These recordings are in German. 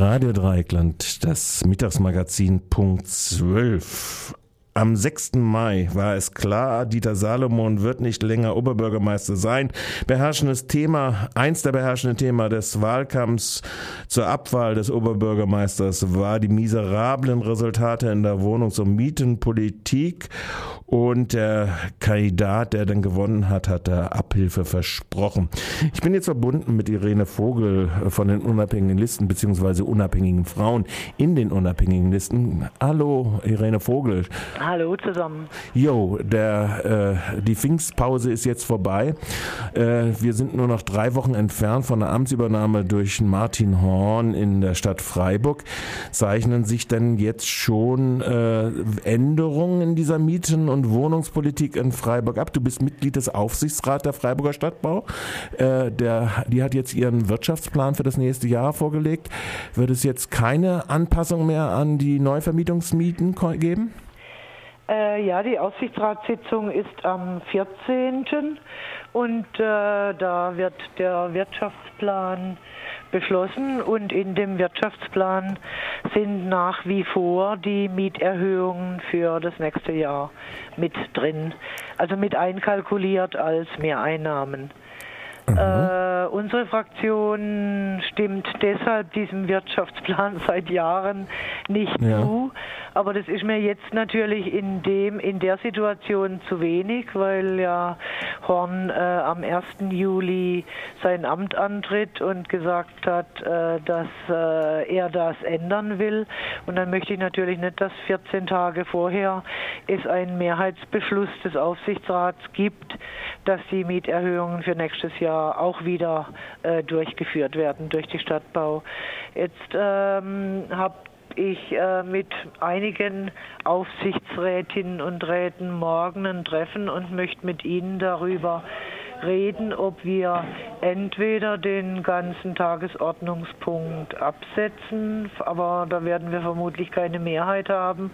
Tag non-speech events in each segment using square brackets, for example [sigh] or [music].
Radio Dreieckland, das Mittagsmagazin Punkt 12. Am 6. Mai war es klar, Dieter Salomon wird nicht länger Oberbürgermeister sein. Beherrschendes Thema, eins der beherrschenden Themen des Wahlkampfs zur Abwahl des Oberbürgermeisters war die miserablen Resultate in der Wohnungs- und Mietenpolitik. Und der Kandidat, der dann gewonnen hat, hat der Abhilfe versprochen. Ich bin jetzt verbunden mit Irene Vogel von den unabhängigen Listen beziehungsweise unabhängigen Frauen in den unabhängigen Listen. Hallo, Irene Vogel. Hallo zusammen. Jo, der, äh, die Pfingstpause ist jetzt vorbei. Äh, wir sind nur noch drei Wochen entfernt von der Amtsübernahme durch Martin Horn in der Stadt Freiburg. Zeichnen sich denn jetzt schon äh, Änderungen in dieser Mieten- und Wohnungspolitik in Freiburg ab? Du bist Mitglied des Aufsichtsrats der Freiburger Stadtbau. Äh, der, die hat jetzt ihren Wirtschaftsplan für das nächste Jahr vorgelegt. Wird es jetzt keine Anpassung mehr an die Neuvermietungsmieten geben? Äh, ja, die Aufsichtsratssitzung ist am 14. und äh, da wird der Wirtschaftsplan beschlossen und in dem Wirtschaftsplan sind nach wie vor die Mieterhöhungen für das nächste Jahr mit drin, also mit einkalkuliert als Mehreinnahmen. Äh, unsere Fraktion stimmt deshalb diesem Wirtschaftsplan [laughs] seit Jahren nicht ja. zu. Aber das ist mir jetzt natürlich in dem in der Situation zu wenig, weil ja Horn äh, am 1. Juli sein Amt antritt und gesagt hat, äh, dass äh, er das ändern will. Und dann möchte ich natürlich nicht, dass 14 Tage vorher es einen Mehrheitsbeschluss des Aufsichtsrats gibt, dass die Mieterhöhungen für nächstes Jahr auch wieder äh, durchgeführt werden durch die Stadtbau. Jetzt ähm, habe ich äh, mit einigen Aufsichtsrätinnen und Räten morgen ein Treffen und möchte mit ihnen darüber reden, ob wir entweder den ganzen Tagesordnungspunkt absetzen, aber da werden wir vermutlich keine Mehrheit haben,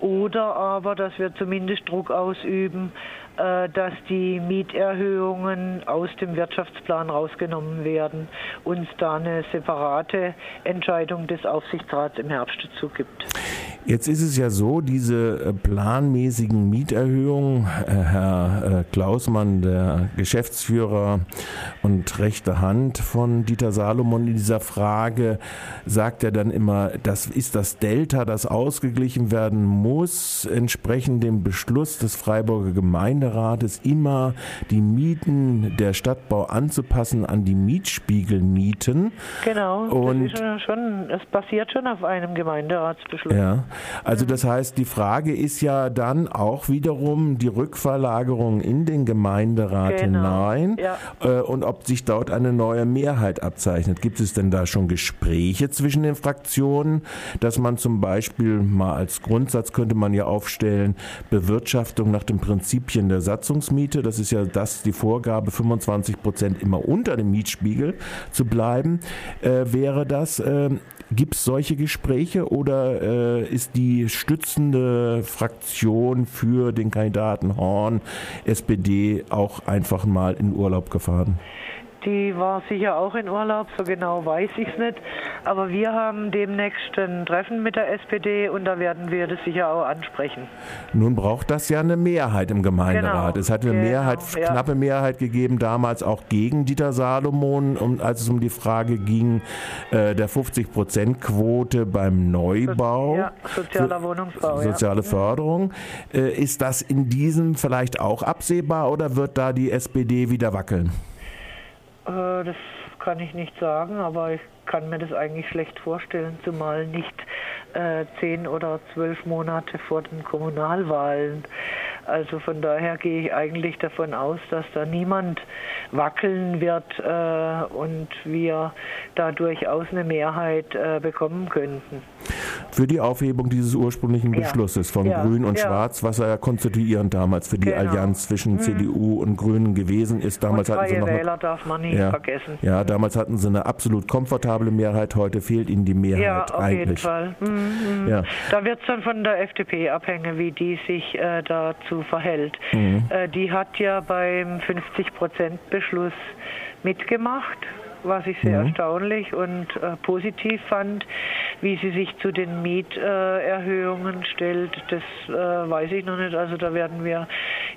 oder aber, dass wir zumindest Druck ausüben, dass die Mieterhöhungen aus dem Wirtschaftsplan rausgenommen werden und da eine separate Entscheidung des Aufsichtsrats im Herbst dazu gibt. Jetzt ist es ja so, diese äh, planmäßigen Mieterhöhungen, äh, Herr Klausmann, der Geschäftsführer und rechte Hand von Dieter Salomon in dieser Frage, sagt er dann immer, das ist das Delta, das ausgeglichen werden muss, entsprechend dem Beschluss des Freiburger Gemeinde Gemeinderates immer die Mieten der Stadtbau anzupassen an die Mietspiegelmieten. Genau, und das schon, es basiert schon auf einem Gemeinderatsbeschluss. Ja, also mhm. das heißt, die Frage ist ja dann auch wiederum die Rückverlagerung in den Gemeinderat genau. hinein ja. äh, und ob sich dort eine neue Mehrheit abzeichnet. Gibt es denn da schon Gespräche zwischen den Fraktionen, dass man zum Beispiel mal als Grundsatz könnte man ja aufstellen, Bewirtschaftung nach den Prinzipien der der Satzungsmiete, das ist ja das die Vorgabe, 25 Prozent immer unter dem Mietspiegel zu bleiben, äh, wäre das. Äh, Gibt es solche Gespräche oder äh, ist die stützende Fraktion für den Kandidaten Horn, SPD, auch einfach mal in Urlaub gefahren? Die war sicher auch in Urlaub, so genau weiß ich es nicht. Aber wir haben demnächst ein Treffen mit der SPD und da werden wir das sicher auch ansprechen. Nun braucht das ja eine Mehrheit im Gemeinderat. Genau. Es hat eine genau, Mehrheit, ja. knappe Mehrheit gegeben, damals auch gegen Dieter Salomon, um, als es um die Frage ging äh, der 50-Prozent-Quote beim Neubau. Ja, sozialer Wohnungsbau. Soziale ja. Förderung. Äh, ist das in diesem vielleicht auch absehbar oder wird da die SPD wieder wackeln? Äh, das kann ich nicht sagen, aber ich kann mir das eigentlich schlecht vorstellen, zumal nicht äh, zehn oder zwölf Monate vor den Kommunalwahlen. Also von daher gehe ich eigentlich davon aus, dass da niemand wackeln wird äh, und wir da durchaus eine Mehrheit äh, bekommen könnten. Für die Aufhebung dieses ursprünglichen Beschlusses ja. von ja. Grün und ja. Schwarz, was er konstituierend damals für die genau. Allianz zwischen mhm. CDU und Grünen gewesen ist. Damals und hatten sie noch Wähler darf man nie vergessen. Ja, damals hatten sie eine absolut komfortable Mehrheit, heute fehlt ihnen die Mehrheit ja, auf eigentlich. jeden Fall. Mhm. Ja. Da wird es dann von der FDP abhängen, wie die sich äh, dazu verhält. Mhm. Äh, die hat ja beim 50-Prozent-Beschluss mitgemacht was ich sehr mhm. erstaunlich und äh, positiv fand. Wie sie sich zu den Mieterhöhungen stellt, das äh, weiß ich noch nicht. Also da werden wir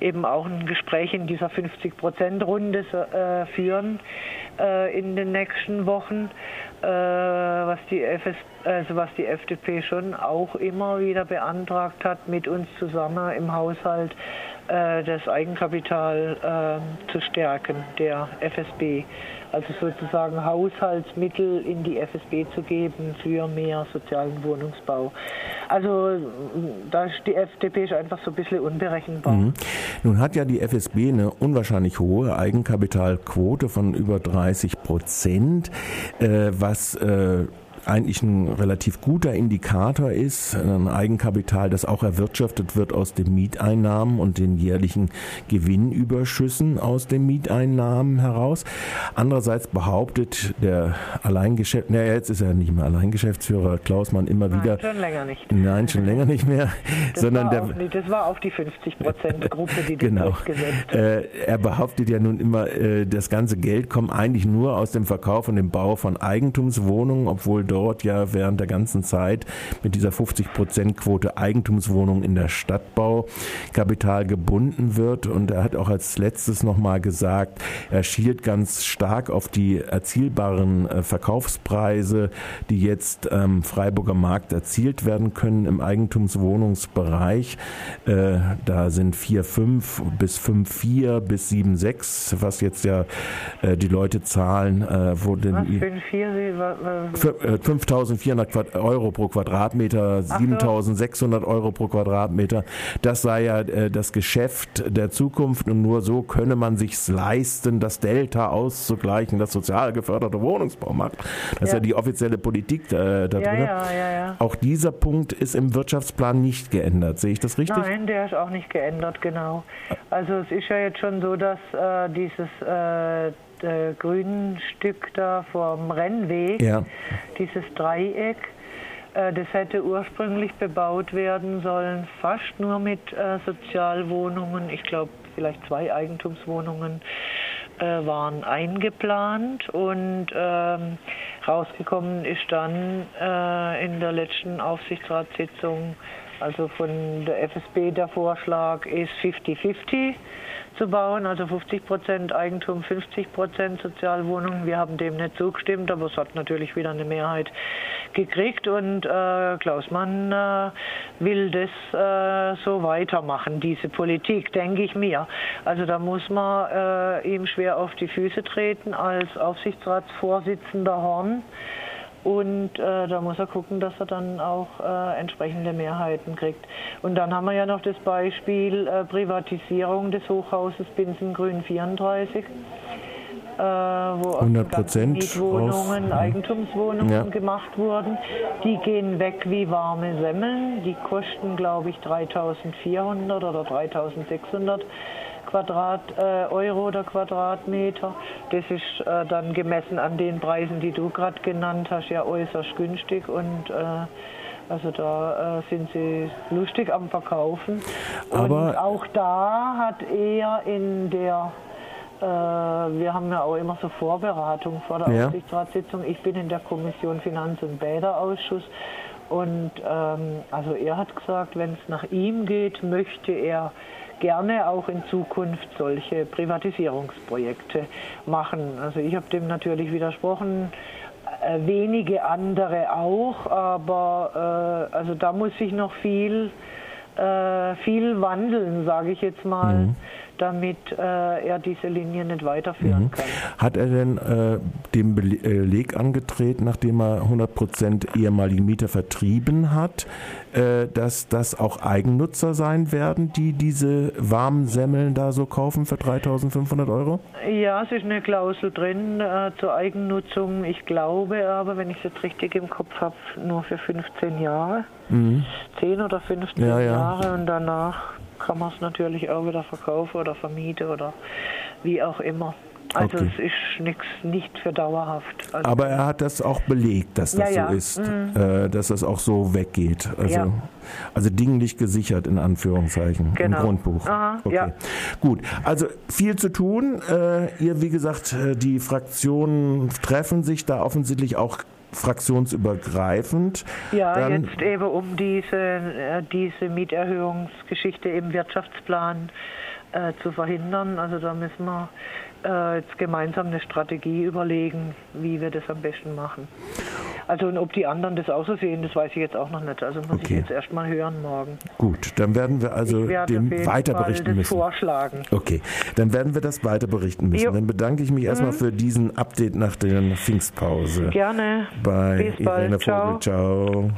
eben auch ein Gespräch in dieser 50-Prozent-Runde äh, führen äh, in den nächsten Wochen, äh, was, die FS, also was die FDP schon auch immer wieder beantragt hat, mit uns zusammen im Haushalt äh, das Eigenkapital äh, zu stärken, der FSB. Also sozusagen Haushaltsmittel in die FSB zu geben für mehr sozialen Wohnungsbau. Also da ist die FDP ist einfach so ein bisschen unberechenbar. Mhm. Nun hat ja die FSB eine unwahrscheinlich hohe Eigenkapitalquote von über 30 Prozent, äh, was äh, eigentlich ein relativ guter Indikator ist, ein Eigenkapital, das auch erwirtschaftet wird aus den Mieteinnahmen und den jährlichen Gewinnüberschüssen aus den Mieteinnahmen heraus. Andererseits behauptet der Alleingeschäft, naja, jetzt ist er nicht mehr Alleingeschäftsführer Klausmann immer Nein, wieder. schon länger nicht. Nein, schon [laughs] länger nicht mehr. Das sondern war der, das war auch die 50 Prozent Gruppe, die das genau. durchgesetzt. Äh, er behauptet ja nun immer, äh, das ganze Geld kommt eigentlich nur aus dem Verkauf und dem Bau von Eigentumswohnungen, obwohl dort dort ja während der ganzen Zeit mit dieser 50-Prozent-Quote Eigentumswohnungen in der Stadtbaukapital gebunden wird. Und er hat auch als letztes nochmal gesagt, er schielt ganz stark auf die erzielbaren äh, Verkaufspreise, die jetzt am Freiburger Markt erzielt werden können im Eigentumswohnungsbereich. Äh, da sind 4,5 bis 5,4 bis 7,6, was jetzt ja äh, die Leute zahlen. wo denn, was, 5,4? 5.400 Euro pro Quadratmeter, 7.600 Euro pro Quadratmeter. Das sei ja äh, das Geschäft der Zukunft und nur so könne man sich leisten, das Delta auszugleichen, das sozial geförderte Wohnungsbau macht. Das ja. ist ja die offizielle Politik äh, da ja, drin. Ja, ja, Auch dieser Punkt ist im Wirtschaftsplan nicht geändert. Sehe ich das richtig? Nein, der ist auch nicht geändert, genau. Also es ist ja jetzt schon so, dass äh, dieses äh, grünen Stück da vom Rennweg, ja. dieses Dreieck, äh, das hätte ursprünglich bebaut werden sollen, fast nur mit äh, Sozialwohnungen. Ich glaube, vielleicht zwei Eigentumswohnungen äh, waren eingeplant und ähm, rausgekommen ist dann äh, in der letzten Aufsichtsratssitzung, also von der FSB der Vorschlag ist 50-50 zu bauen, also 50 Prozent Eigentum, 50 Prozent Sozialwohnungen. Wir haben dem nicht zugestimmt, aber es hat natürlich wieder eine Mehrheit gekriegt und äh, Klaus Mann äh, will das äh, so weitermachen, diese Politik, denke ich mir. Also da muss man äh, ihm schwer auf die Füße treten als Aufsichtsratsvorsitzender Horn. Und äh, da muss er gucken, dass er dann auch äh, entsprechende Mehrheiten kriegt. Und dann haben wir ja noch das Beispiel äh, Privatisierung des Hochhauses Binsengrün 34. Äh, wo 100 Prozent Mietwohnungen, raus. Eigentumswohnungen ja. gemacht wurden. Die gehen weg wie warme Semmeln. Die kosten, glaube ich, 3.400 oder 3.600 Quadrat, äh, Euro der Quadratmeter. Das ist äh, dann gemessen an den Preisen, die du gerade genannt hast, ja äußerst günstig und äh, also da äh, sind sie lustig am Verkaufen. Aber und auch da hat er in der äh, wir haben ja auch immer so Vorberatung vor der ja. Aufsichtsratssitzung. Ich bin in der Kommission Finanz- und Bäderausschuss und ähm, also er hat gesagt, wenn es nach ihm geht, möchte er gerne auch in Zukunft solche Privatisierungsprojekte machen. Also ich habe dem natürlich widersprochen, äh, wenige andere auch, aber äh, also da muss sich noch viel, äh, viel wandeln, sage ich jetzt mal. Mhm damit äh, er diese Linie nicht weiterführen mhm. kann. Hat er denn äh, den Beleg angetreten, nachdem er 100 Prozent ehemalige Mieter vertrieben hat, äh, dass das auch Eigennutzer sein werden, die diese warmen Semmeln da so kaufen für 3.500 Euro? Ja, es ist eine Klausel drin äh, zur Eigennutzung. Ich glaube aber, wenn ich es jetzt richtig im Kopf habe, nur für 15 Jahre. Mhm. 10 oder 15 ja, ja. Jahre und danach kann man es natürlich auch wieder verkaufen oder vermieten oder wie auch immer. Also okay. es ist nix, nicht für dauerhaft. Also Aber er hat das auch belegt, dass das ja, so ja. ist, mhm. äh, dass das auch so weggeht. Also, ja. also dinglich gesichert in Anführungszeichen genau. im Grundbuch. Aha, okay. Gut, also viel zu tun. Äh, ihr, wie gesagt, äh, die Fraktionen treffen sich da offensichtlich auch fraktionsübergreifend. Ja, Dann jetzt eben um diese, äh, diese Mieterhöhungsgeschichte im Wirtschaftsplan äh, zu verhindern. Also da müssen wir äh, jetzt gemeinsam eine Strategie überlegen, wie wir das am besten machen. Also und ob die anderen das auch so sehen, das weiß ich jetzt auch noch nicht. Also muss okay. ich jetzt erstmal hören morgen. Gut, dann werden wir also dem weiter berichten müssen. Vorschlagen. Okay, dann werden wir das weiter berichten müssen. Jo. Dann bedanke ich mich mhm. erstmal für diesen Update nach der Pfingstpause. Gerne. Bei Bis Irene Vogel. Ciao. Ciao.